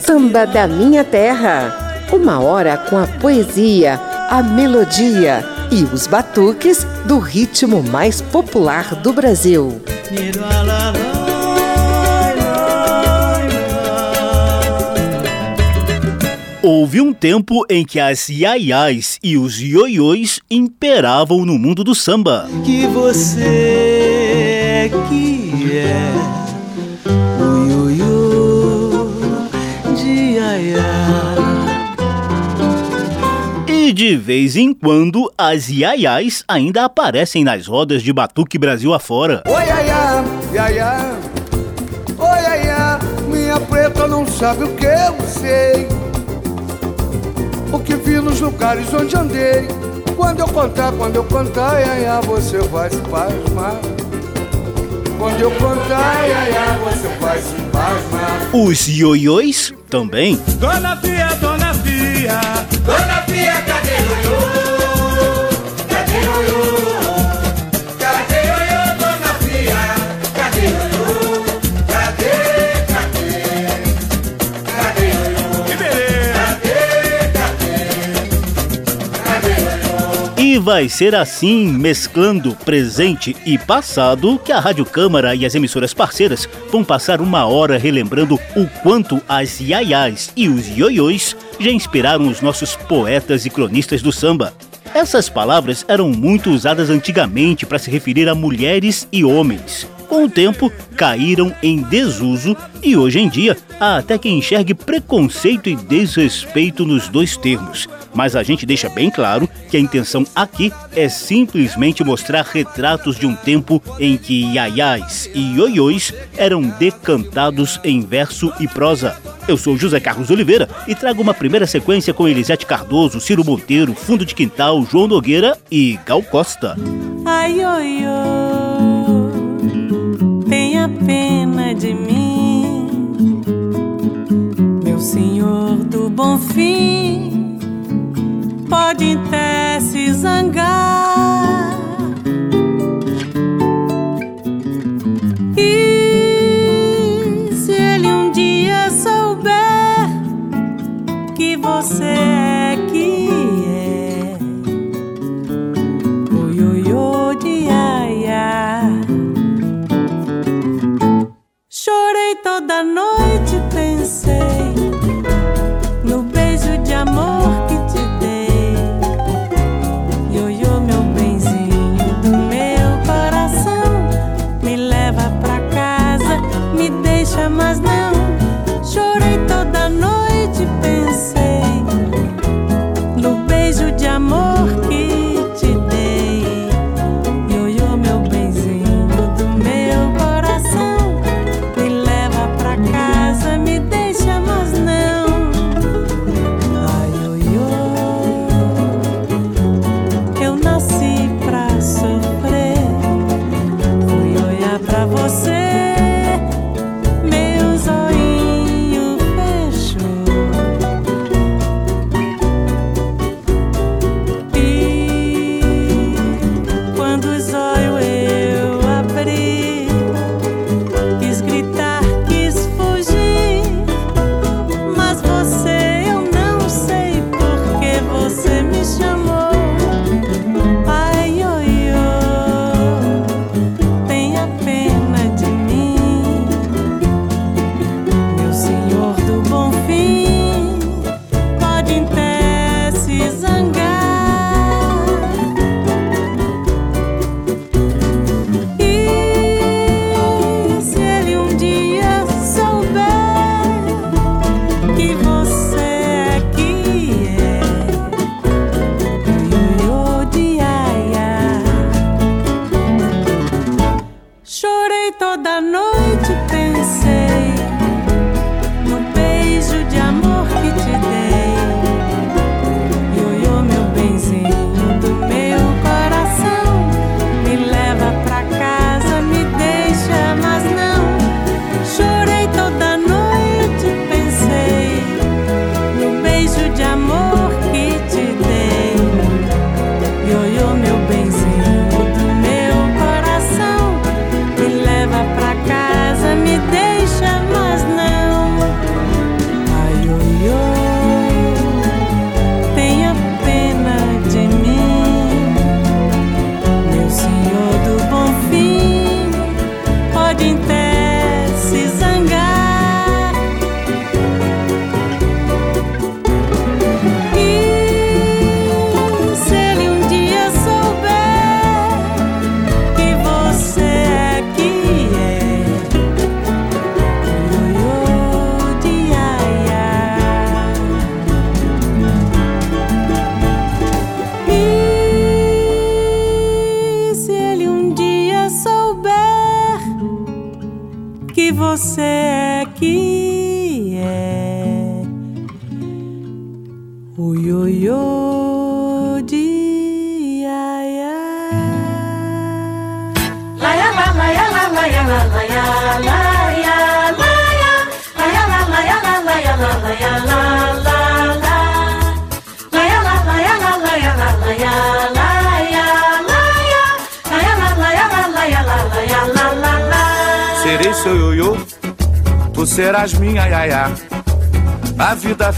Samba da Minha Terra. Uma hora com a poesia, a melodia e os batuques do ritmo mais popular do Brasil. Houve um tempo em que as iaiás e os ioiôs imperavam no mundo do samba. que você é que é o ioiô de Iaiá. E de vez em quando as iaiás ainda aparecem nas rodas de batuque Brasil afora. Oi, iaiá, iaiá, oi, iaiá, minha preta não sabe o que eu sei. O que vi nos lugares onde andei. Quando eu contar, quando eu contar, iaiá, você vai se pasmar. Quando eu contar, iaiá, você vai se pasmar. Os ioiôs também. Dona Fia, Dona Fia, Dona Fia, cadê o E vai ser assim, mesclando presente e passado, que a Rádio Câmara e as emissoras parceiras vão passar uma hora relembrando o quanto as iaiás e os ioiôs já inspiraram os nossos poetas e cronistas do samba. Essas palavras eram muito usadas antigamente para se referir a mulheres e homens. Com o tempo, caíram em desuso e hoje em dia há até quem enxergue preconceito e desrespeito nos dois termos. Mas a gente deixa bem claro que a intenção aqui é simplesmente mostrar retratos de um tempo em que iaiás e ioiôs eram decantados em verso e prosa. Eu sou José Carlos Oliveira e trago uma primeira sequência com Elisete Cardoso, Ciro Monteiro, Fundo de Quintal, João Nogueira e Gal Costa. Ai, oi, oi, pena de mim, meu senhor do bom fim, pode até se zangar. E se ele um dia souber que você é Chorei toda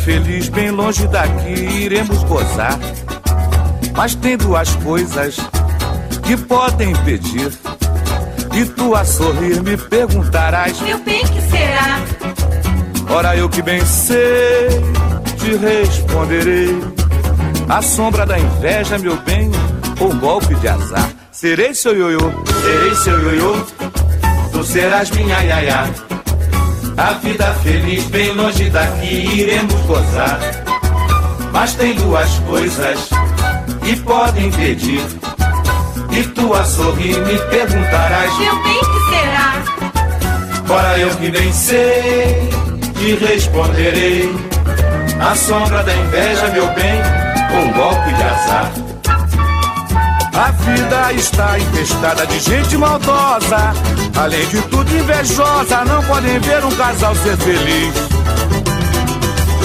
feliz, bem longe daqui, iremos gozar. Mas tem duas coisas que podem impedir. E tu a sorrir me perguntarás: Meu bem, que será? Ora, eu que bem sei, te responderei. A sombra da inveja, meu bem, ou golpe de azar. Serei seu ioiô, serei seu ioiô, tu serás minha iaiá. A vida feliz, bem longe daqui, iremos gozar. Mas tem duas coisas que podem impedir. E tu a sorrir me perguntarás: Meu bem, que será? Ora, eu que bem sei, te responderei. A sombra da inveja, meu bem, um golpe de azar. A vida está infestada de gente maldosa, além de tudo invejosa. Não podem ver um casal ser feliz.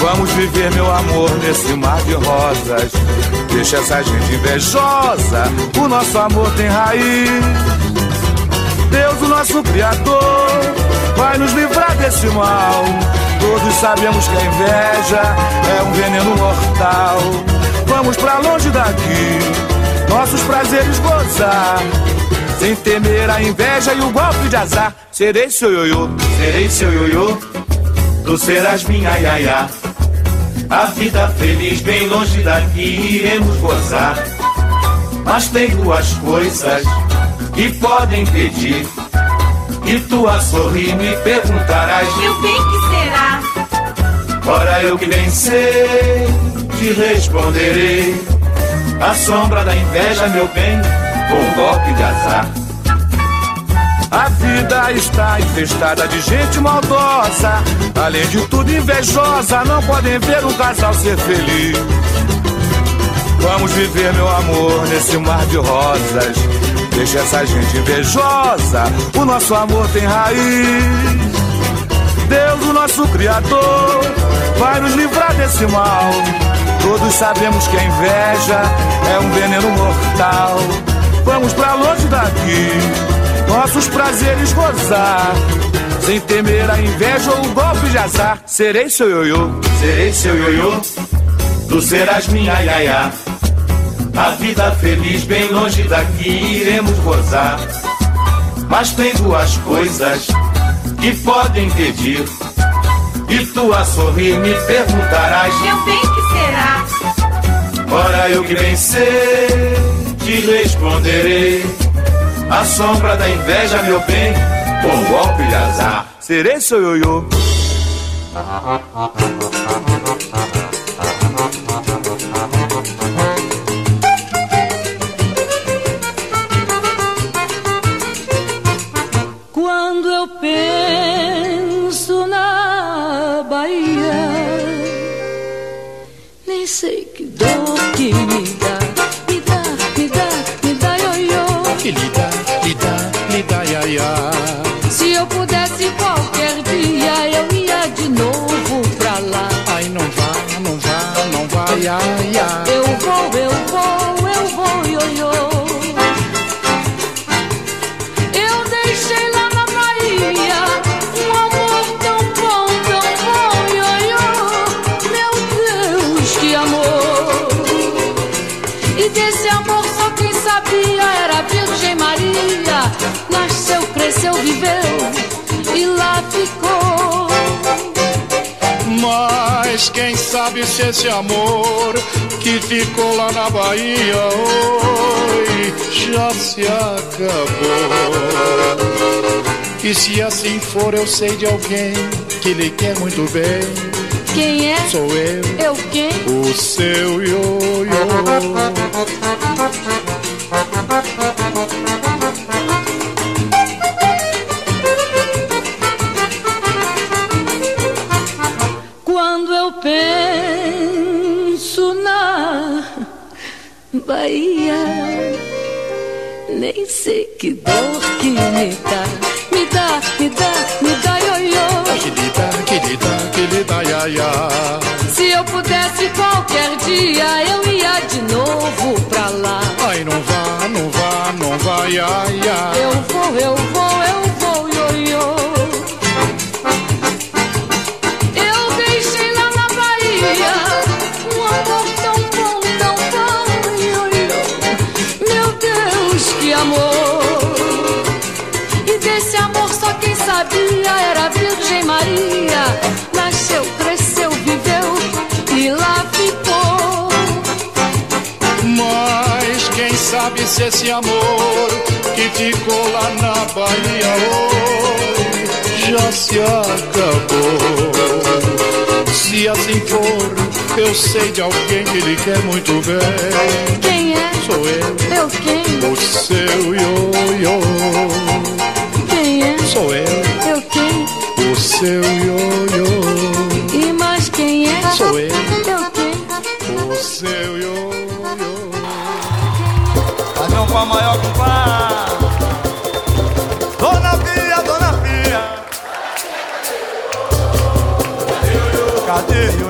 Vamos viver, meu amor, nesse mar de rosas. Deixa essa gente invejosa, o nosso amor tem raiz. Deus, o nosso Criador, vai nos livrar desse mal. Todos sabemos que a inveja é um veneno mortal. Vamos pra longe daqui, nossos prazeres gozar. Sem temer a inveja e o golpe de azar. Serei seu ioiô, serei seu ioiô, tu serás minha iaiá. A vida feliz, bem longe daqui, iremos gozar. Mas tem duas coisas que podem impedir. E tu a sorrir me perguntarás: Meu bem, que será? Ora, eu que bem sei, te responderei. A sombra da inveja, meu bem, com golpe de azar. A vida está infestada de gente maldosa, além de tudo invejosa. Não podem ver um casal ser feliz. Vamos viver, meu amor, nesse mar de rosas. Deixa essa gente invejosa, o nosso amor tem raiz. Deus, o nosso Criador, vai nos livrar desse mal. Todos sabemos que a inveja é um veneno mortal. Vamos pra longe daqui, nossos prazeres gozar. Sem temer a inveja ou o golpe de azar. Serei seu ioiô, serei seu ioiô, tu serás minha iaiá. A vida feliz, bem longe daqui, iremos gozar. Mas tem duas coisas que podem impedir. E tu a sorrir me perguntarás: Meu bem, que será? Ora, eu que bem sei, te responderei. A sombra da inveja, meu bem, com golpe de azar. Serei seu ioiô. Ia. Se eu pudesse qualquer Mas quem sabe se esse amor que ficou lá na Bahia oi, já se acabou. E se assim for, eu sei de alguém que lhe quer muito bem. Quem é? Sou eu, Eu quem? o seu ioiô. Bahia. Nem sei que dor que me dá, me dá, me dá, me dá ioiô. Que lhe dá, que lhe dá, que lhe dá. Se eu pudesse qualquer dia, eu ia de novo pra lá. Ai, não vá, não vá, não vá, ia, ia. Eu vou, eu vou, eu vou, Virgem Maria. Nasceu, cresceu, viveu e lá ficou. Mas quem sabe se esse amor que ficou lá na Bahia hoje já se acabou. Se assim for, eu sei de alguém que lhe quer muito bem. Quem é? Sou eu, Eu quem? o seu ioiô. Quem é? Sou eu, Eu quem? O seu ioiô. E mais quem é? Sou eu, Eu quem? o seu ioiô. Padrão pra maior compadre. Dona Pia, Dona Pia. Cadê ioiô?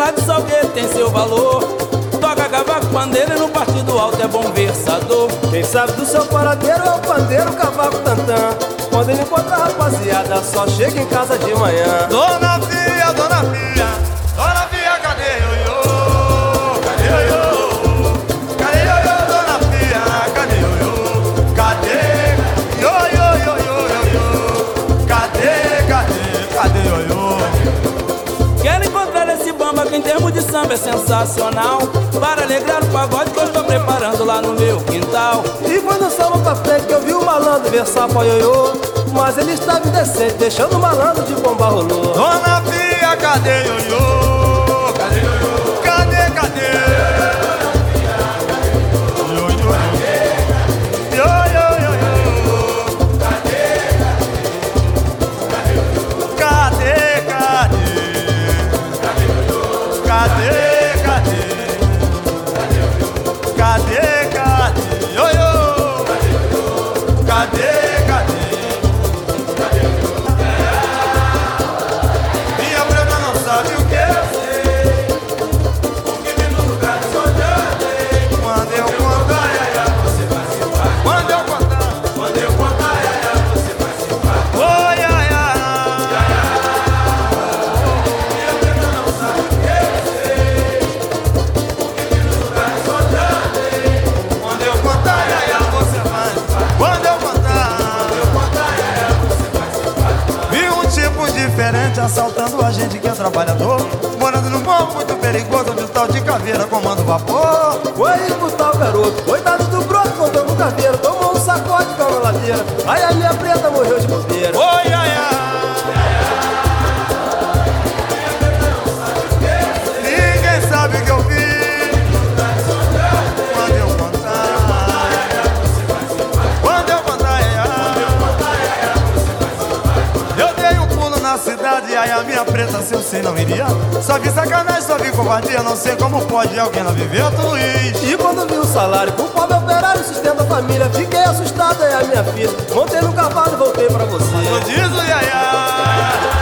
Lá de Salgueiro, tem seu valor. Toca cavaco, pandeiro no partido alto é bom versador. Quem sabe do seu paradeiro é o pandeiro, cavaco tantã. Quando ele encontra a rapaziada, só chega em casa de manhã. Dona Pia, Dona Pia. Samba é sensacional. Para alegrar o pagode que eu estou preparando lá no meu quintal. E quando o samba pra frente, que eu vi o malandro versar pra ioiô. Mas ele estava indecente, deixando o malandro de bomba rolou. Dona Pia, cadê ioiô? Trabalhador Morando num morro muito perigoso onde o tal de caveira comanda o vapor Foi pro tal garoto, coitado do broto, contou com caveiro. Tomou um sacode com a ladeira. Aí a minha preta morreu de bobeira. Oi, ai, ai. Ninguém sabe o que eu fiz Quando eu contar Quando eu contar, ai, ai. Eu dei um pulo na cidade, aí a minha preta, se eu sei, não iria. Só vi sacanagem, só vi covardia, não sei como pode alguém não viver tudo isso. E quando vi o salário pro pobre operário sustenta a família, fiquei assustado, é a minha filha. Montei no cavalo e voltei pra você. Não diz o iaiá.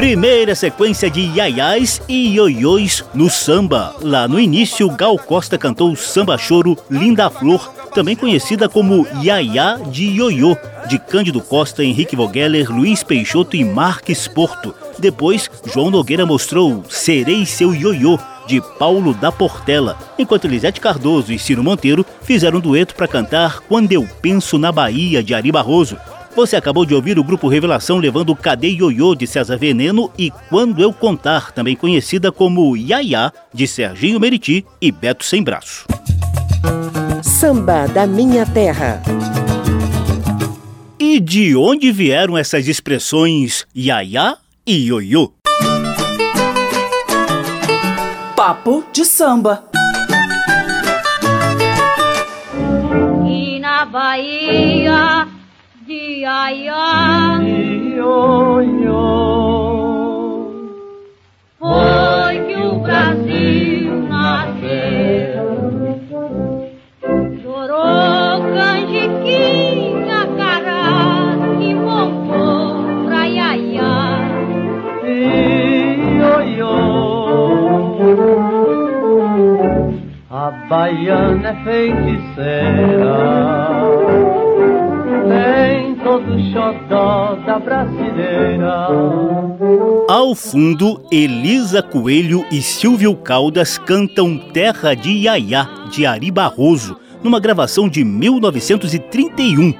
Primeira sequência de iaiás e ioiôs no samba. Lá no início, Gal Costa cantou o samba choro Linda Flor, também conhecida como Iaiá de Ioiô, de Cândido Costa, Henrique Vogeller, Luiz Peixoto e Marques Porto. Depois, João Nogueira mostrou Serei Seu Ioiô, de Paulo da Portela, enquanto Elisete Cardoso e Ciro Monteiro fizeram um dueto para cantar Quando Eu Penso na Bahia, de Ari Barroso. Você acabou de ouvir o grupo Revelação levando Cadê Ioiô de César Veneno e Quando Eu Contar, também conhecida como Iaiá, de Serginho Meriti e Beto Sem Braço. Samba da Minha Terra. E de onde vieram essas expressões Iaiá e Ioiô? Papo de samba. E na Bahia de Aiá foi que o Brasil nasceu. Chorou canjiquinha, cará, que voltou pra Iaiá. A baiana é feiticeira, tem todo o xodó da brasileira. Ao fundo, Elisa Coelho e Silvio Caldas cantam Terra de Iaiá, de Ari Barroso, numa gravação de 1931.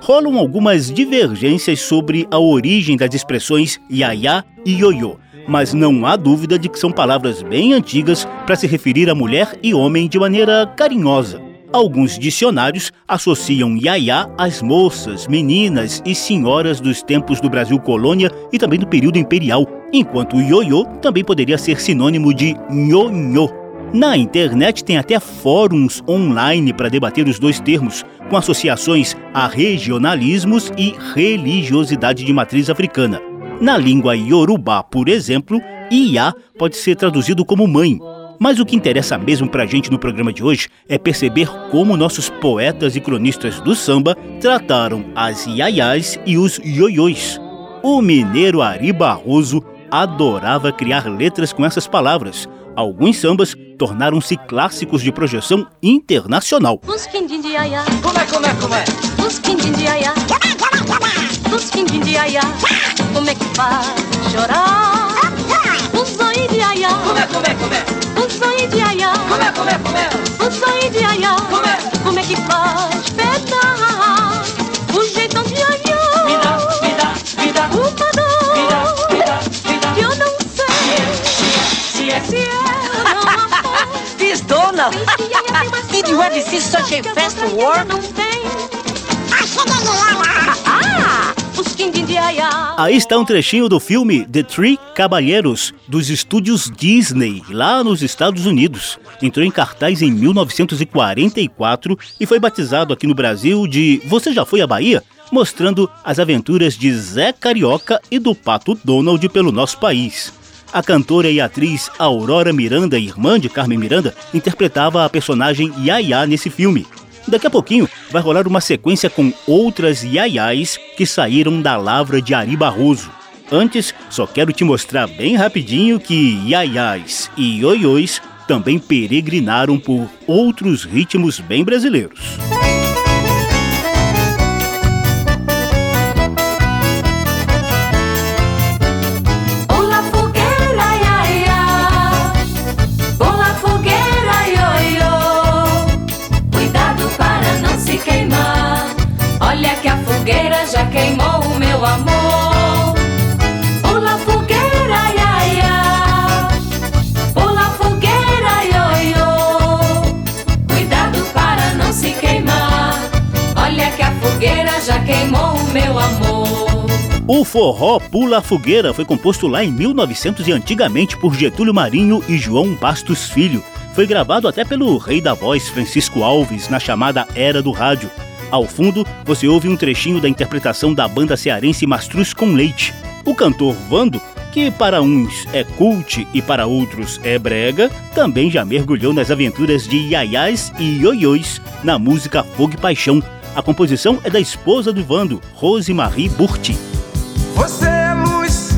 Rolam algumas divergências sobre a origem das expressões Iaiá e Ioiô, mas não há dúvida de que são palavras bem antigas para se referir a mulher e homem de maneira carinhosa. Alguns dicionários associam Iaiá às moças, meninas e senhoras dos tempos do Brasil colônia e também do período imperial, enquanto ioiô também poderia ser sinônimo de nhonhô. Na internet tem até fóruns online para debater os dois termos, com associações a regionalismos e religiosidade de matriz africana. Na língua iorubá, por exemplo, Iá pode ser traduzido como mãe, mas o que interessa mesmo pra gente no programa de hoje é perceber como nossos poetas e cronistas do samba trataram as iaiás e os ioiôs. O mineiro Ari Barroso adorava criar letras com essas palavras. Alguns sambas tornaram-se clássicos de projeção internacional. Como é, é, é? é que faz chorar? Os de Como é, como é, como é? Zói de Iaiá, Como é, como é, como é? os zói de Iaiá, Como é? como é que faz petar? O jeitão de Iaiá, Me dá, me dá, me dá, uma me dá, dor, me dá, me dá. que eu não sei Se é, se Donald, Diz que Iaiá tem uma Did you ever see such a fast outras Aí está um trechinho do filme The Three Caballeros, dos estúdios Disney, lá nos Estados Unidos. Entrou em cartaz em 1944 e foi batizado aqui no Brasil de Você Já Foi à Bahia? Mostrando as aventuras de Zé Carioca e do Pato Donald pelo nosso país. A cantora e atriz Aurora Miranda, irmã de Carmen Miranda, interpretava a personagem Yaya nesse filme. Daqui a pouquinho vai rolar uma sequência com outras Yayais que saíram da lavra de Ari Barroso. Antes, só quero te mostrar bem rapidinho que Yayais e Ioiôs também peregrinaram por outros ritmos bem brasileiros. Amor. Pula fogueira. Pula fogueira. Cuidado para não se queimar. Olha que a fogueira já queimou o meu amor. O forró Pula Fogueira foi composto lá em 1900 e antigamente por Getúlio Marinho e João Bastos Filho. Foi gravado até pelo rei da voz Francisco Alves na chamada Era do Rádio. Ao fundo, você ouve um trechinho da interpretação da banda cearense Mastruz com Leite. O cantor Vando, que para uns é cult e para outros é brega, também já mergulhou nas aventuras de iaiás e ioiôs na música Fogo e Paixão. A composição é da esposa do Vando, Rosemarie Burti. Você é luz,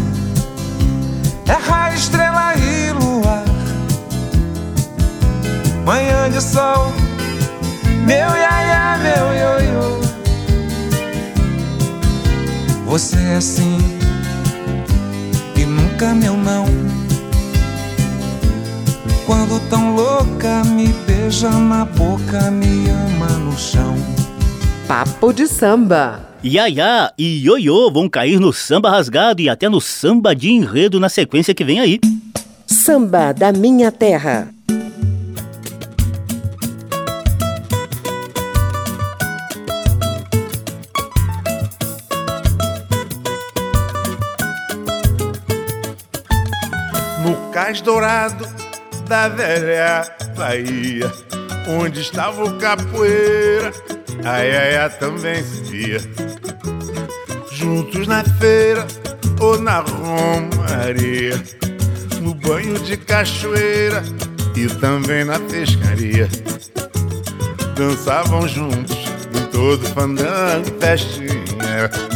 é raio, estrela e luar. Manhã de sol, meu iaia, Você é sim e nunca meu não. Quando tão louca, me beija na boca, me ama no chão. Papo de samba. Yaya e Ioiô vão cair no samba rasgado e até no samba de enredo na sequência que vem aí. Samba da minha terra. No cais dourado da velha Bahia, onde estava o capoeira, a iaia também se via. Juntos na feira ou na romaria, no banho de cachoeira e também na pescaria. Dançavam juntos em todo fandango e festinha.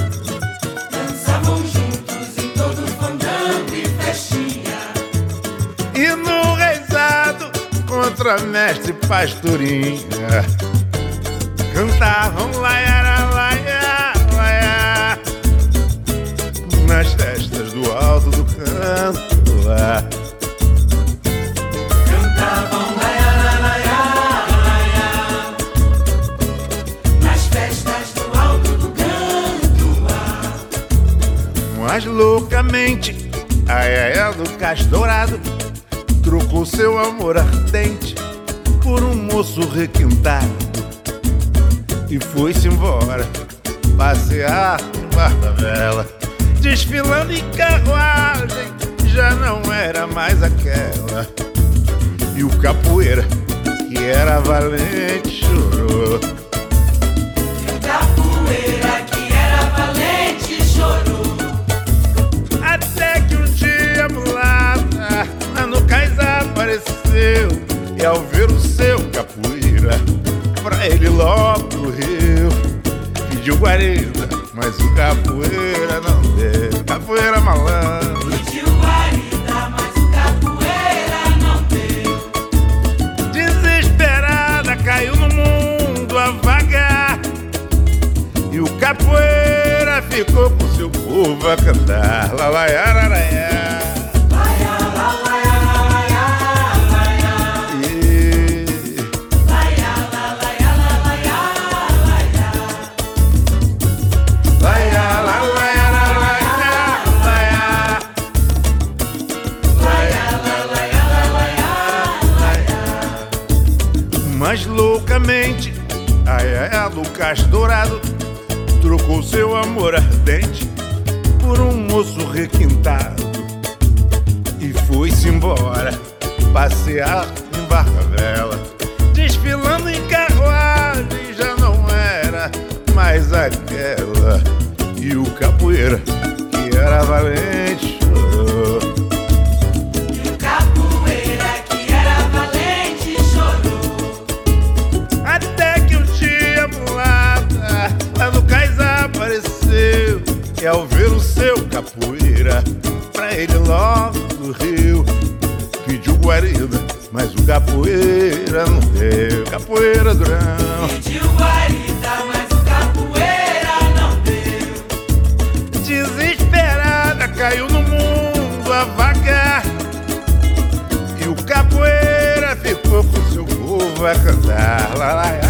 E no reizado contra mestre pastorinha Cantavam laiara, laia, laia Nas festas do alto do canto lá Cantavam laiara, laiara, laia. Nas festas do alto do canto lá. Mas loucamente a Iaia do Dourado Trocou seu amor ardente Por um moço requintado. E foi-se embora Passear em barca vela Desfilando em carruagem Já não era mais aquela. E o capoeira Que era valente chorou. Capoeira Logo correu Pediu guarida, mas o capoeira não deu. Capoeira malandro. Pediu guarida, mas o capoeira não deu. Desesperada caiu no mundo a vagar E o capoeira ficou com seu povo a cantar. Lá, Lucas Dourado trocou seu amor ardente por um moço requintado e foi-se embora passear em barca vela, desfilando em carruagem já não era mais aquela e o capoeira que era valente chorou. E ao ver o seu capoeira. Pra ele logo no rio Pediu guarida, mas o capoeira não deu. Capoeira durão. Pediu guarida, mas o capoeira não deu. Desesperada caiu no mundo a vagar E o capoeira ficou com seu povo a cantar. Lá, lá, lá.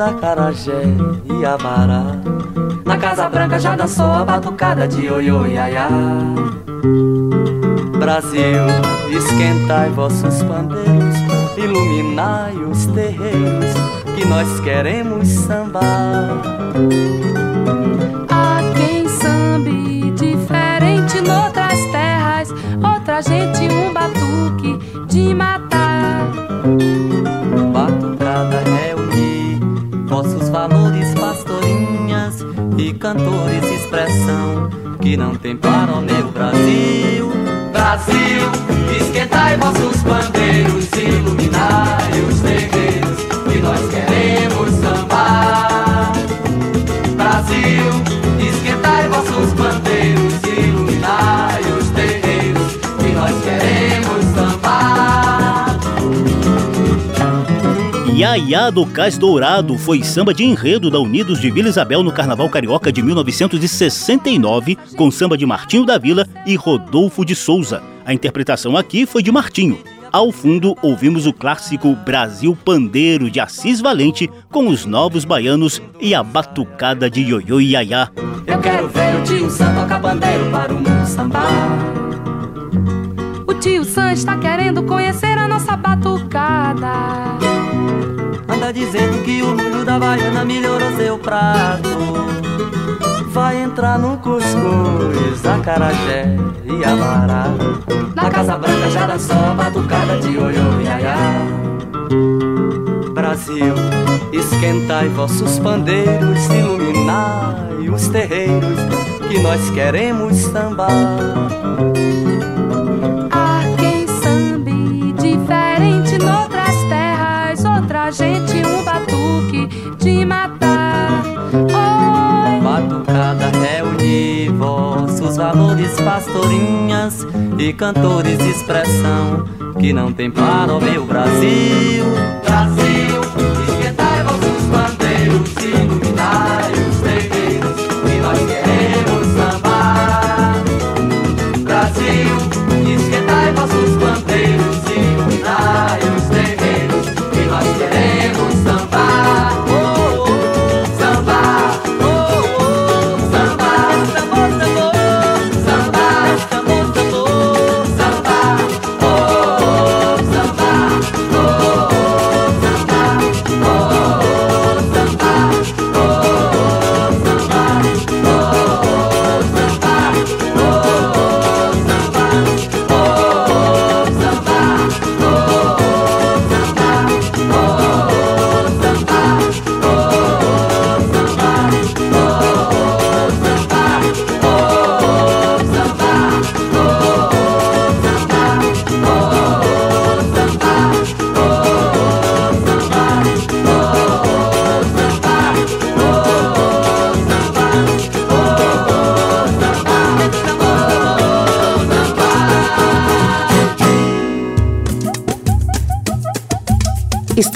acarajé e abará. Na Casa Branca já dançou a batucada de oiô iaiá. Brasil, esquentai vossos pandeiros, iluminai os terreiros, que nós queremos sambar. Há quem sambe diferente noutras terras, outra gente um batuque de matar. Cantores expressão que não tem para o meu Brasil. Brasil, esquentai vossos bandeiros, iluminai os terreiros que nós queremos sambar. Brasil, esquentai vossos bandeiros, Iaiá do Cais Dourado foi samba de enredo da Unidos de Vila Isabel no Carnaval Carioca de 1969, com samba de Martinho da Vila e Rodolfo de Souza. A interpretação aqui foi de Martinho. Ao fundo, ouvimos o clássico Brasil Pandeiro de Assis Valente com os novos baianos e a batucada de Ioiô e Iaiá. Eu quero ver o tio Sam tocar pandeiro para o mundo sambar. O tio Sam está querendo conhecer a nossa batucada. Dizendo que o molho da baiana melhorou seu prato. Vai entrar no cuscuz, acarajé e abará. Na Casa Branca já dançou a batucada de oiô e. Brasil, esquentai vossos pandeiros, iluminai os terreiros que nós queremos sambar. Pastorinhas e cantores de expressão que não tem para o meu Brasil. Brasil,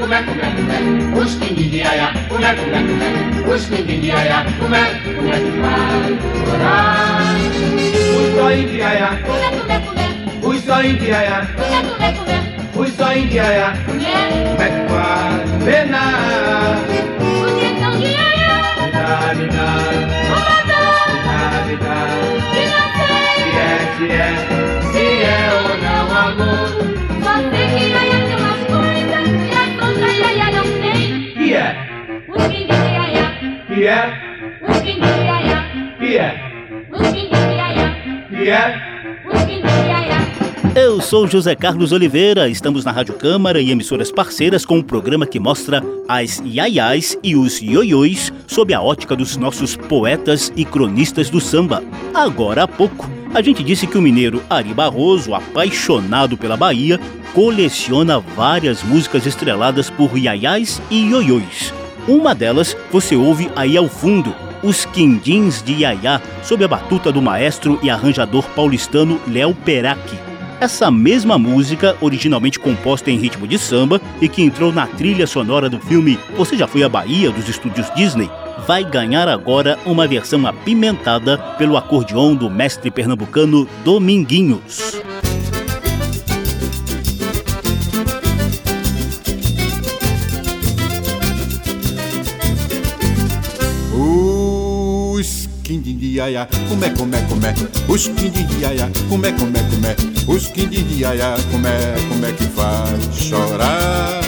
Kume kume kume. Uskindindiaya, kume kume kume. Uskindindiaya, kume kume kume. Uso indiaya, kume kume kume. Uso indiaya, kume kume kume. Uso indiaya, kume kume kume. Bena. Uskindindiaya. Dina dina. Omada. Dina dina. Dina. Se é, é, se é ou não amor. Sou José Carlos Oliveira, estamos na Rádio Câmara e emissoras parceiras com um programa que mostra as iaiás e os ioiôs sob a ótica dos nossos poetas e cronistas do samba. Agora há pouco, a gente disse que o mineiro Ari Barroso, apaixonado pela Bahia, coleciona várias músicas estreladas por iaiás e ioiôs. Uma delas você ouve aí ao fundo, os Quindins de Iaiá, sob a batuta do maestro e arranjador paulistano Léo Perac. Essa mesma música, originalmente composta em ritmo de samba e que entrou na trilha sonora do filme Você Já Foi à Bahia, dos estúdios Disney, vai ganhar agora uma versão apimentada pelo acordeon do mestre pernambucano Dominguinhos. Iaiá, comé, comé, comé. Os quindim de iaiá, comé, comé, comé. Os quindim de iaiá, comé, comé que faz chorar.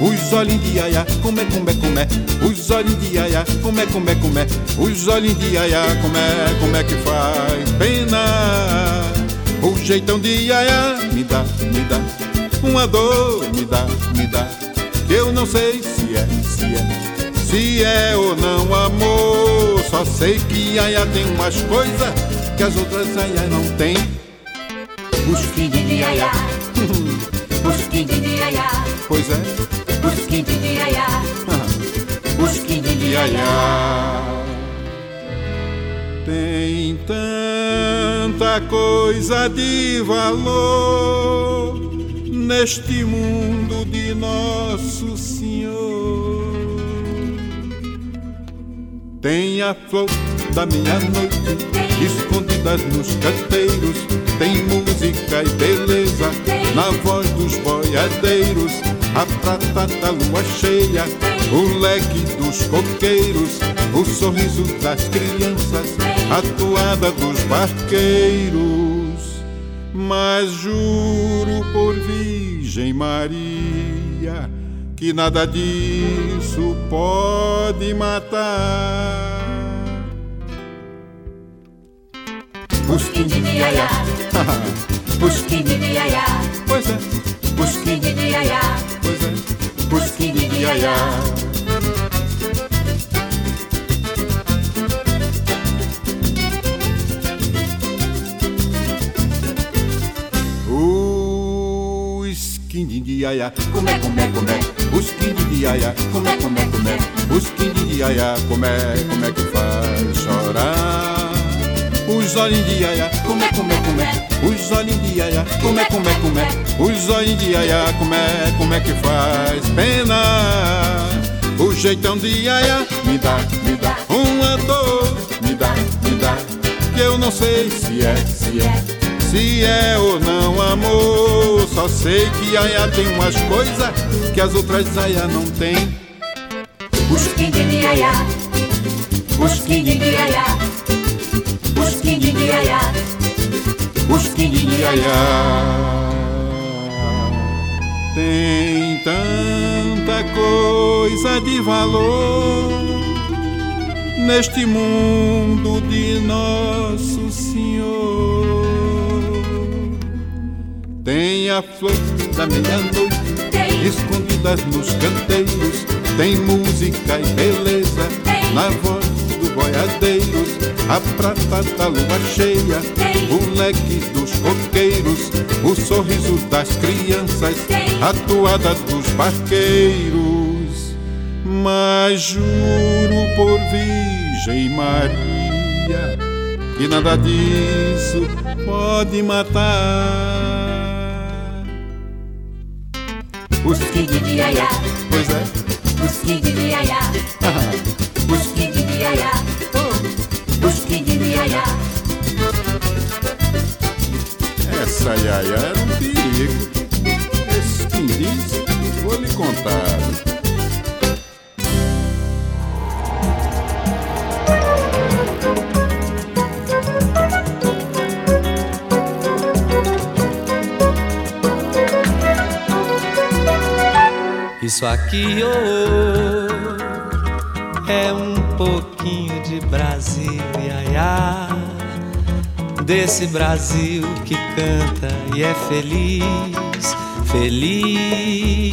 Os olhinhos de iaiá, comé, comé, comé. Os olhinhos de iaiá, comé, comé, comé. Os olhinhos de iaiá, comé, comé que faz pena. O jeitão de iaiá me dá, me dá uma dor, me dá, me dá. Que eu não sei se é, se é, se é ou não amor. Só sei que iaiá tem umas coisas que as outras iaiá não tem. Quindim de iaiá, os quindim de iaiá, Pois é, quindim de iaiá, os quindim de iaiá. Tem tanta coisa de valor neste mundo de Nosso Senhor. Tem a flor da meia-noite escondidas nos canteiros. Tem música e beleza na voz dos boiadeiros. A prata da lua cheia, o leque dos coqueiros, o sorriso das crianças, a toada dos barqueiros. Mas juro por Virgem Maria que nada disso pode matar. quindim de iaiá, quindim de iaiá, Pois é, quindim de iaiá, pois é, quindim de iaiá. Iaiá, comé, comé, comé. Quindim de iaiá, comé, comé, comé. Quindim de iaiá, comé, comé que faz chorar. Os olhinhos de iaiá, comé, comé, comé. Os olhinhos de iaiá, comé, comé, comé. Os olhinhos de iaiá, comé, comé que faz pena. O jeitão de iaiá me dá, me dá uma dor, me dá, me dá. Que eu não sei se é, se é. Se é ou não amor, só sei que Iaiá tem umas coisas que as outras Iaiá não tem. Os quindim de iaiá, Os quindim de Iaiá tem tanta coisa de valor neste mundo de Nosso Senhor. Tem a flor da meia-noite escondidas nos canteiros. Tem música e beleza na voz dos boiadeiros. A prata da lua cheia, o leque dos coqueiros, o sorriso das crianças, a toada dos barqueiros. Mas juro por Virgem Maria que nada disso pode matar. Os quindim de iaiá, Pois é, os quindim de iaiá, os quindim de iaiá, os quindim de iaiá. essa Yaya era um perigo. Esses quindins, vou lhe contar. Isso aqui oh, é um pouquinho de Brasil, iaiá. Desse Brasil que canta e é feliz, feliz,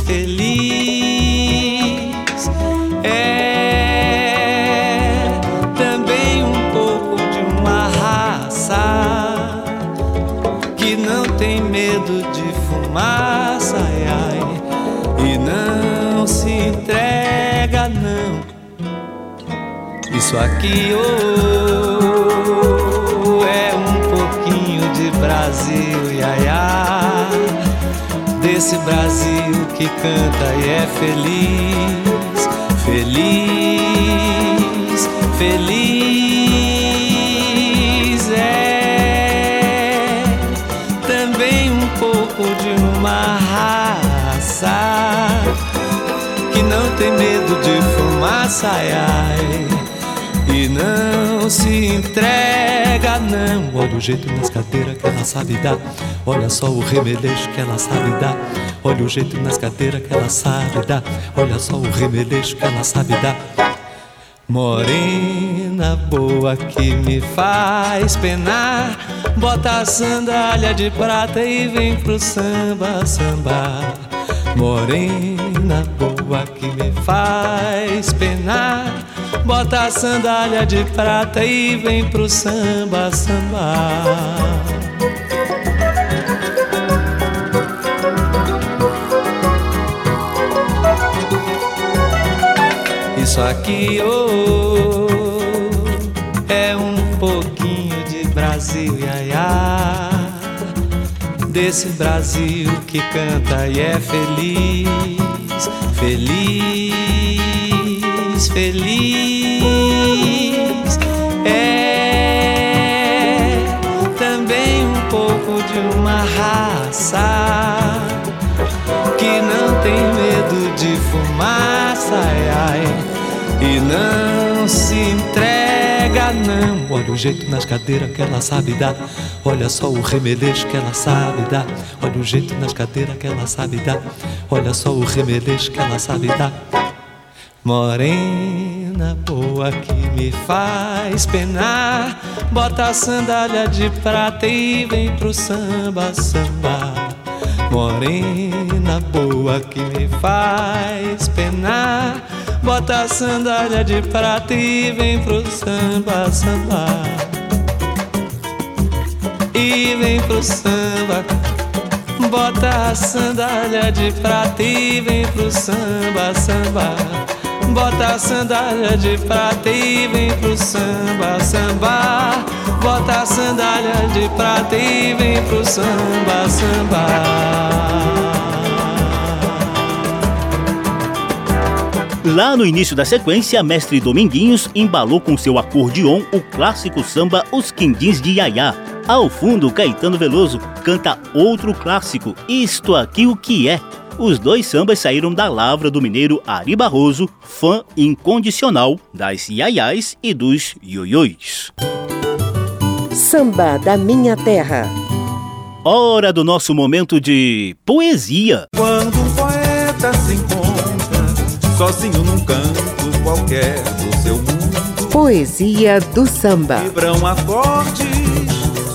feliz. É também um pouco de uma raça que não tem medo de fumaça, ai, ai, entrega, não. Isso aqui oh, é um pouquinho de Brasil, iaiá, desse Brasil que canta e é feliz, feliz, feliz tem medo de fumaça, ai, ai, e não se entrega, não. Olha o jeito nas cadeiras que ela sabe dar. Olha só o remeleixo que ela sabe dar. Olha o jeito nas cadeiras que ela sabe dar. Olha só o remeleixo que ela sabe dar. Morena boa que me faz penar. Bota a sandália de prata e vem pro samba, samba. Morena boa que me faz penar. Bota a sandália de prata e vem pro samba, samba. Isso aqui oh, Desse Brasil que canta e é feliz, feliz, feliz. É também um pouco de uma raça que não tem medo de fumaça, ai, ai, e não se entrega, não. Olha o jeito nas cadeiras que ela sabe dar. Olha só o remeleixo que ela sabe dar. Olha o jeito nas cadeiras que ela sabe dar. Olha só o remeleixo que ela sabe dar. Morena boa que me faz penar. Bota a sandália de prata e vem pro samba, samba. Morena boa que me faz penar. Bota a sandália de prata e vem pro samba, samba. E vem pro samba. Bota a sandália de prata e vem pro samba, samba. Bota a sandália de prata e vem pro samba, samba. Bota a sandália de prata e vem pro samba, samba. Lá no início da sequência, Mestre Dominguinhos embalou com seu acordeon o clássico samba Os Quindins de Iaiá. Ao fundo, Caetano Veloso canta outro clássico, Isto Aqui O Que É. Os dois sambas saíram da lavra do mineiro Ari Barroso, fã incondicional das iaiás e dos ioiôs. Samba da Minha Terra. Hora do nosso momento de poesia. Quando um poeta se encontra sozinho num canto qualquer do seu mundo, Poesia do samba. vibram acordes,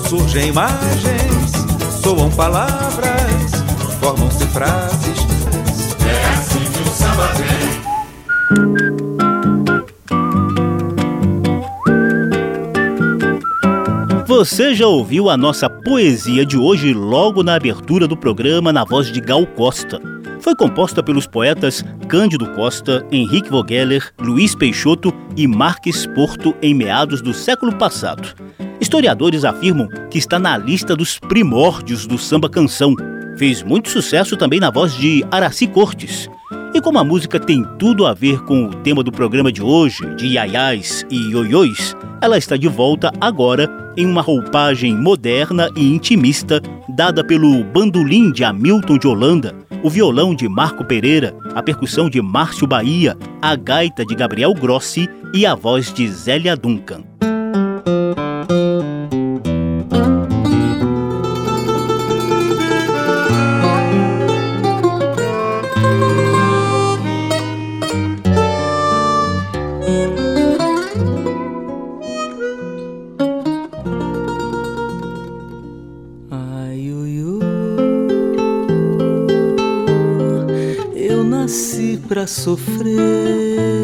surgem imagens, soam palavras, formam-se frases. É assim que o samba vem. Você já ouviu a nossa poesia de hoje logo na abertura do programa na voz de Gal Costa. Foi composta pelos poetas Cândido Costa, Henrique Vogeler, Luiz Peixoto e Marques Porto em meados do século passado. Historiadores afirmam que está na lista dos primórdios do samba canção. Fez muito sucesso também na voz de Araci Cortes. E como a música tem tudo a ver com o tema do programa de hoje, de iaiás e ioiôs, ela está de volta agora em uma roupagem moderna e intimista, dada pelo bandolim de Hamilton de Holanda, o violão de Marco Pereira, a percussão de Márcio Bahia, a gaita de Gabriel Grossi e a voz de Zélia Duncan. Pra sofrer.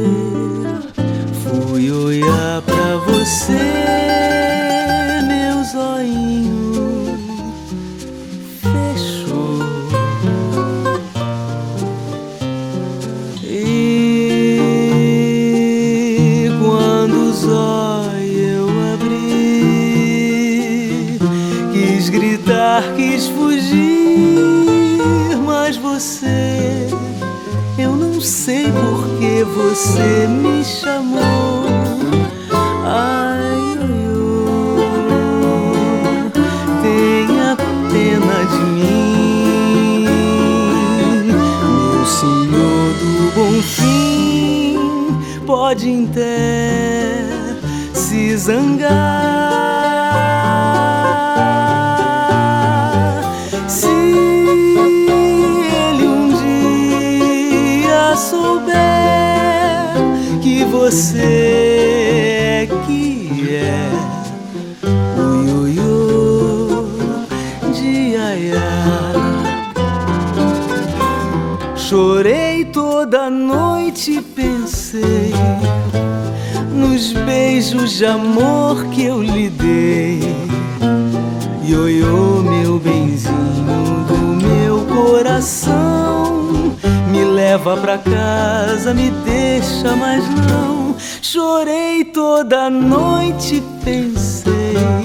Toda noite pensei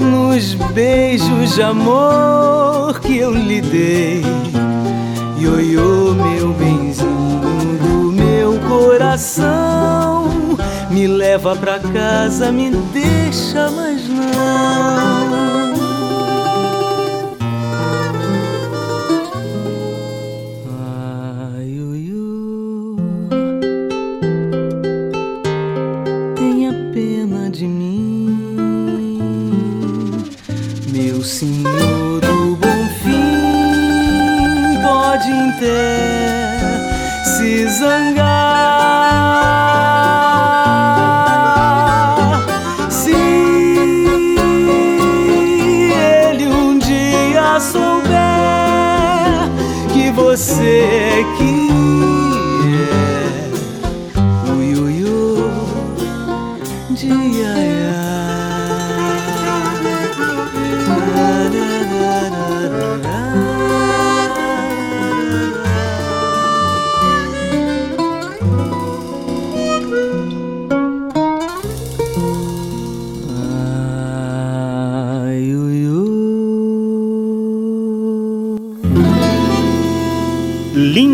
nos beijos de amor que eu lhe dei. Ioiô, meu benzinho do meu coração, me leva pra casa, me deixa, mas não.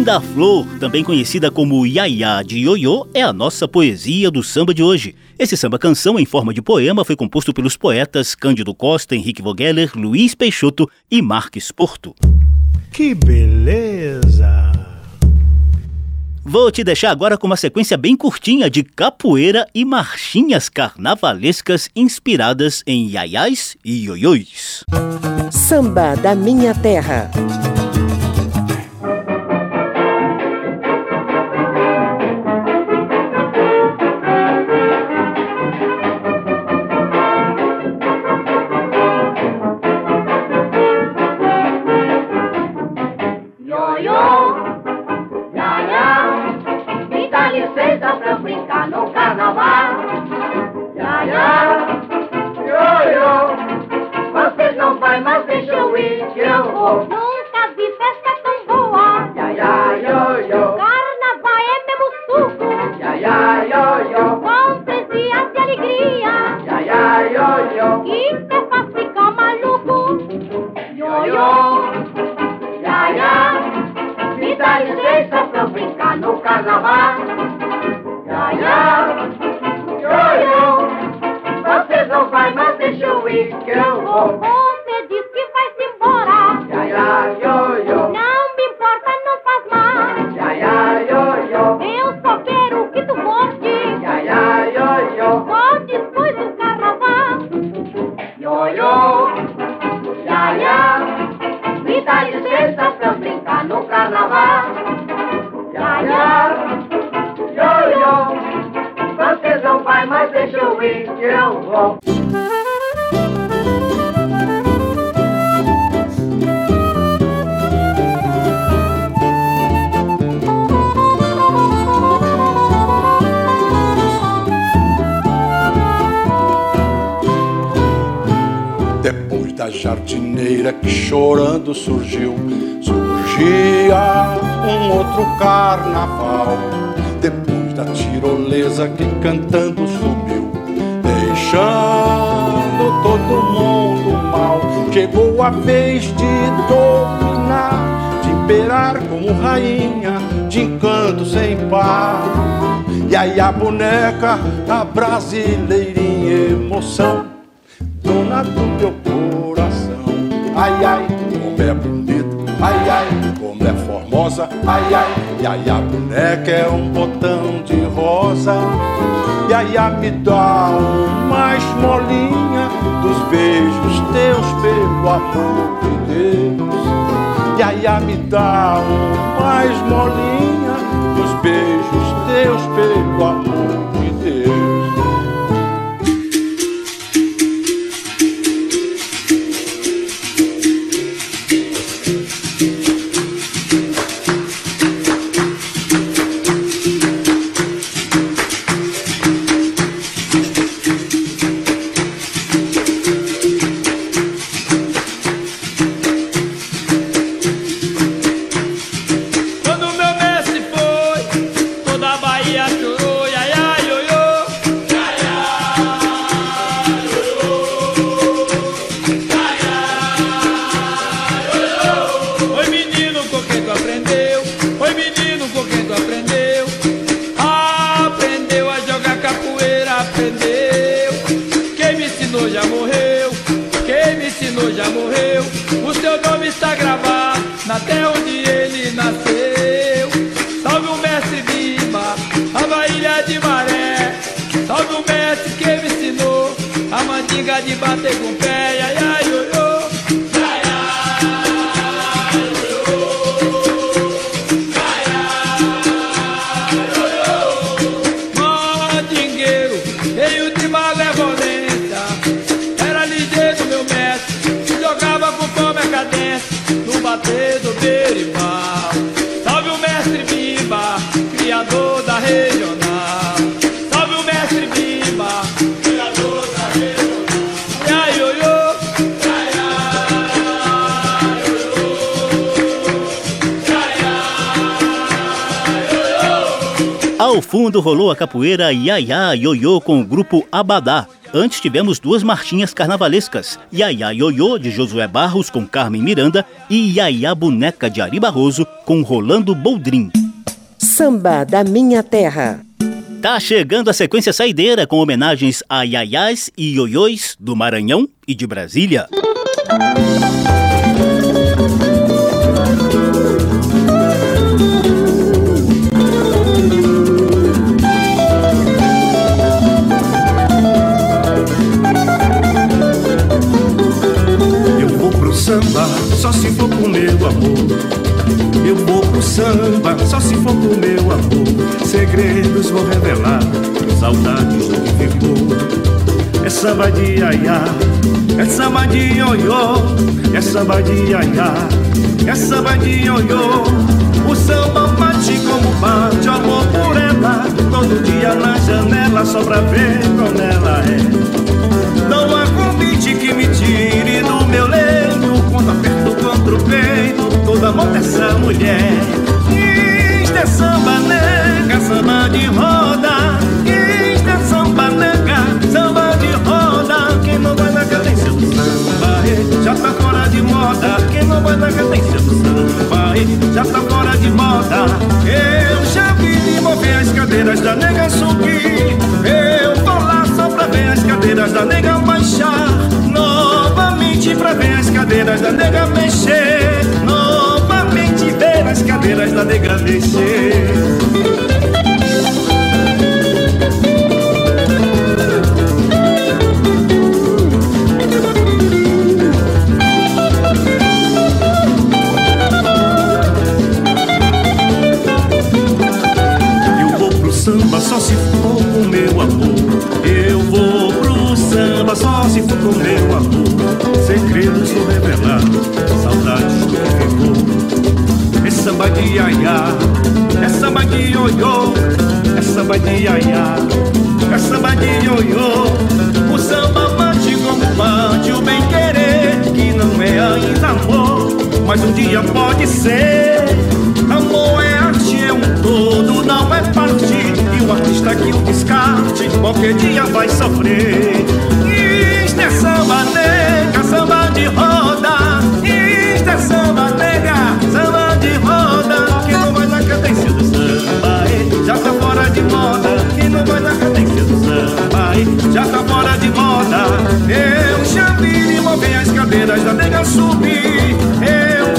Linda Flor, também conhecida como Yaya de Ioiô, é a nossa poesia do samba de hoje. Esse samba-canção em forma de poema foi composto pelos poetas Cândido Costa, Henrique Vogeller, Luiz Peixoto e Marques Porto. Que beleza! Vou te deixar agora com uma sequência bem curtinha de capoeira e marchinhas carnavalescas inspiradas em iaiás e ioiôs. Samba da Minha Terra. Um outro carnaval. Depois da tirolesa que cantando subiu, deixando todo mundo mal. Chegou a vez de dominar, de imperar como rainha, de encanto sem par. E aí a boneca, a brasileirinha emoção dona do meu coração. Ai, ai, formosa, ai, ai, e ai, a boneca é um botão de rosa. Iaia me dá uma esmolinha dos beijos teus pelo amor de Deus. Iaia me dá uma esmolinha dos beijos teus pelo amor de bater com o pé. Fundo rolou a capoeira Yaya Ioiô com o grupo Abadá. Antes tivemos duas marchinhas carnavalescas, Yaya Ioiô de Josué Barros com Carmen Miranda e Yaya Boneca de Ari Barroso com Rolando Boldrin. Samba da Minha Terra. Tá chegando a sequência saideira com homenagens a Yayás e Ioiôs do Maranhão e de Brasília. Samba só se for com meu amor. Eu vou pro samba só se for com meu amor. Segredos vou revelar, saudades do que ficou. É samba de iaiá, é samba de ioiô, é samba de iaiá, é samba de ioiô. O samba bate como bate, amor por ela. Todo dia na janela só pra ver como ela Toda a mão dessa mulher. Isto é samba nega, samba de roda. Isto é samba nega, samba de roda. Quem não vai na cadência do samba eh, Já tá fora de moda. Quem não vai na cadência do samba eh, Já tá fora de moda. Eu já vi de mover as cadeiras da nega subir Eu tô lá só pra ver as cadeiras da nega baixar Novamente pra ver as cadeiras da nega mexer Novamente ver as cadeiras da mexer Eu vou pro samba só se for com meu amor. Eu vou pro samba só se for com meu amor. Samba de iaiá, é samba de ioiô, é samba de iaiá, é samba de ioiô. O samba bate como bate o bem querer, que não é ainda amor, mas um dia pode ser. Amor é arte, é um todo, não é parte. E o artista que o descarte, qualquer dia vai sofrer. Isto é samba nega, samba de roda. Isto é samba nega, cadência do samba, já tá fora de moda. Quem não vai na cadência do samba, já tá fora de moda. Eu já vi mover as cadeiras da nega subir. Eu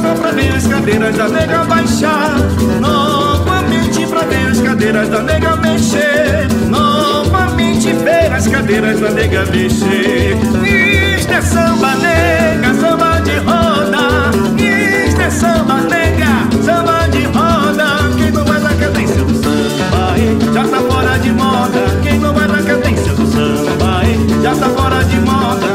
só pra ver as cadeiras da nega baixar. Novamente pra ver as cadeiras da nega mexer. Novamente ver as cadeiras da nega mexer. Isto é samba nega, samba de roda. Isto é samba nega, samba de roda. Já tá fora de moda. Quem não vai na cadência do samba, hein? já tá fora de moda.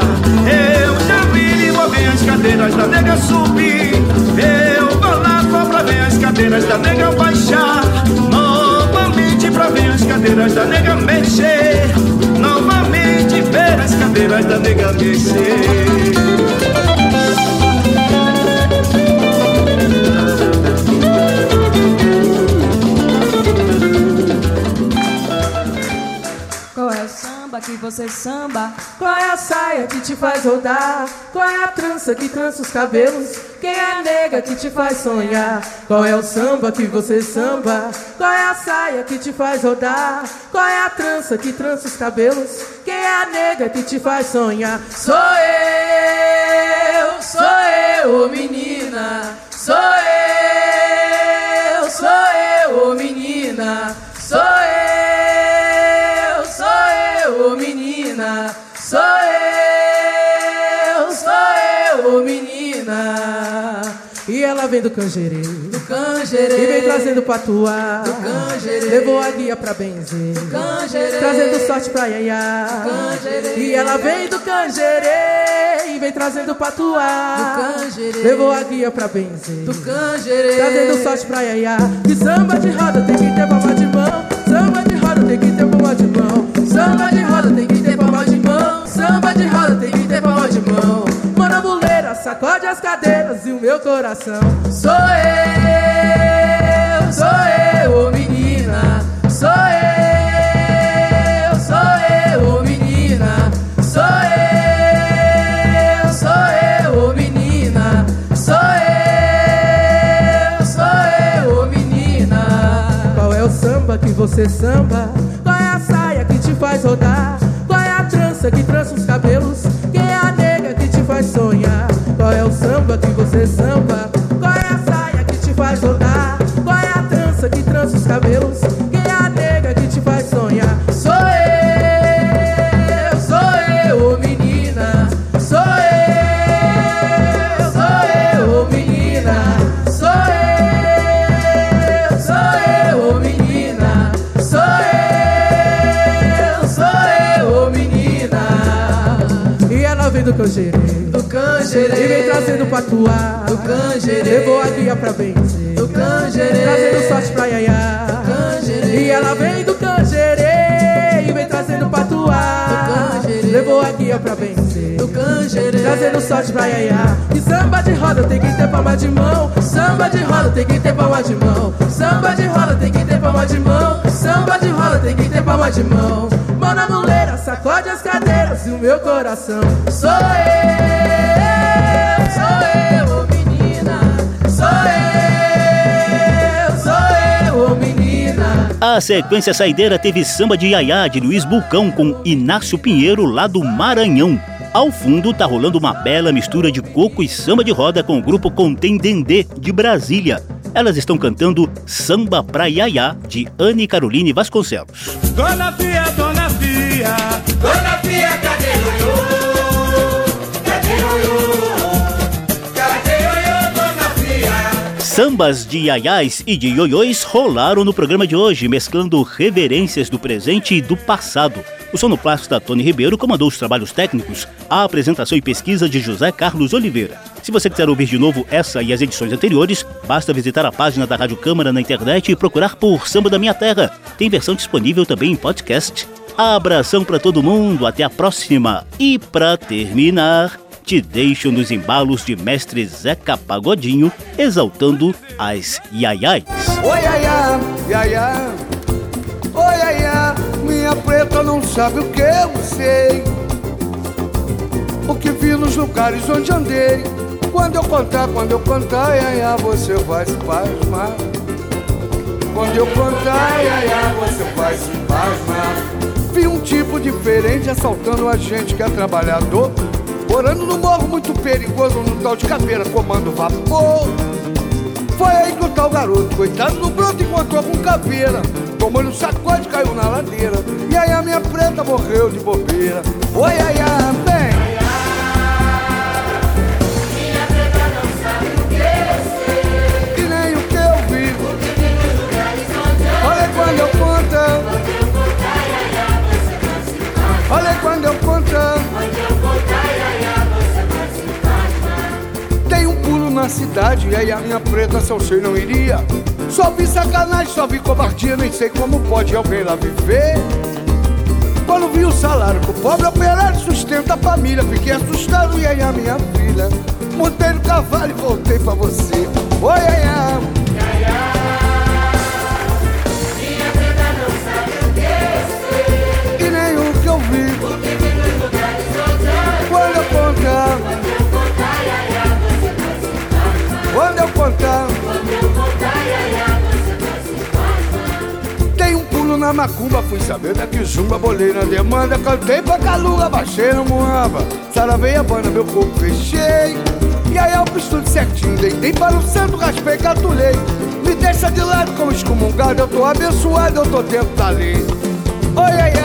Eu já vi mover as cadeiras da nega subir. Eu vou lá só pra ver as cadeiras da nega baixar. Novamente pra ver as cadeiras da nega mexer. Novamente ver as cadeiras da nega mexer. Samba que você samba? Qual é a saia que te faz rodar? Qual é a trança que trança os cabelos? Quem é a nega que te faz sonhar? Qual é o samba que você samba? Qual é a saia que te faz rodar? Qual é a trança que trança os cabelos? Quem é a nega que te faz sonhar? Sou eu, sou eu, menina. Sou eu, vem do canjerê, do canjerê, e vem trazendo patuá, do canjerê, levou a guia pra benzer, do canjerê, trazendo sorte pra iaiá, do canjerê, e ela vem do canjerê, e vem trazendo patuá, do canjerê, levou a guia pra benzer, do canjerê, trazendo sorte pra iaiá, e samba de roda tem que ter palma de mão, samba de roda tem que ter palma de mão, samba de roda tem que ter palma de mão, samba de roda tem que ter palma de mão, mano buleira, sacode as cadeiras meu coração. Sou eu, sou eu, ô menina. Sou eu, sou eu, ô menina. Sou eu, sou eu, ô menina. Sou eu, sou eu, ô menina. Qual é o samba que você samba? Qual é a saia que te faz rodar? Qual é a trança que trança os cabelos? Samba que você samba? Qual é a saia que te faz rodar? Qual é a trança que trança os cabelos? Quem é a nega que te faz sonhar? Sou eu, sou eu, ô menina. Sou eu, sou eu, ô menina. Sou eu, sou eu, ô menina. Sou eu, sou eu, ô menina. E ela vem do canjerê, do e trazendo patuá, do canjerê, levou a guia pra benzer, do canjerê, trazendo sorte pra iaiá, do canjerê, e ela vem do canjerê, e vem trazendo patuá, do canjerê, levou a guia pra benzer, do canjerê, trazendo sorte pra iaiá, e samba de roda tem que ter palma de mão, samba de roda tem que ter palma de mão, samba de roda tem que ter palma de mão, samba de roda tem que ter palma de mão, mão na muleira, sacode as cadeiras e o meu coração. Sou eu, A sequência saideira teve samba de Yaya de Luiz Bulcão com Inácio Pinheiro lá do Maranhão. Ao fundo tá rolando uma bela mistura de coco e samba de roda com o grupo Contém Dendê de Brasília. Elas estão cantando Samba pra Yaya de Anne Caroline Vasconcelos. Dona Fia, Dona Fia, Dona Fia, cadê Ioiô? Sambas de iaiás e de ioiôs rolaram no programa de hoje, mesclando reverências do presente e do passado. O sonoplasta Tony Ribeiro comandou os trabalhos técnicos, a apresentação e pesquisa de José Carlos Oliveira. Se você quiser ouvir de novo essa e as edições anteriores, basta visitar a página da Rádio Câmara na internet e procurar por Samba da Minha Terra. Tem versão disponível também em podcast. Abração para todo mundo, até a próxima. E para terminar, te deixo nos embalos de mestre Zeca Pagodinho, exaltando as iaiás. Oi, iaiá, iaiá. Oi, iaiá, minha preta não sabe o que eu sei. O que vi nos lugares onde andei. Quando eu contar, quando eu contar, iaiá, você vai se pasmar. Quando eu contar, iaiá, você vai se pasmar. Vi um tipo diferente assaltando a gente que é trabalhador. Morando no morro muito perigoso, no tal de caveira, comando vapor. Foi aí que o tal garoto, coitado do broto, encontrou com caveira. Tomou no sacode, caiu na ladeira. E aí a minha preta morreu de bobeira. Oi, ai, ai, bem. Minha preta não sabe o que eu na cidade e aí a minha preta, se eu sei, não iria. Só vi sacanagem, só vi covardia, nem sei como pode alguém lá viver. Quando vi o salário que o pobre operário sustenta a família, fiquei assustado e aí a minha filha. Montei no cavalo e voltei pra você. Oi, ai, ai. Na macumba, fui saber da que zumba, bolei na demanda, cantei pra caluga, baixei no muamba, saravei a banda, meu corpo fechei. E aí eu fiz tudo certinho, deitei para o centro, raspei, catulei. Me deixa de lado como excomungado, eu tô abençoado, eu tô dentro da lei. Oi, ai, ai.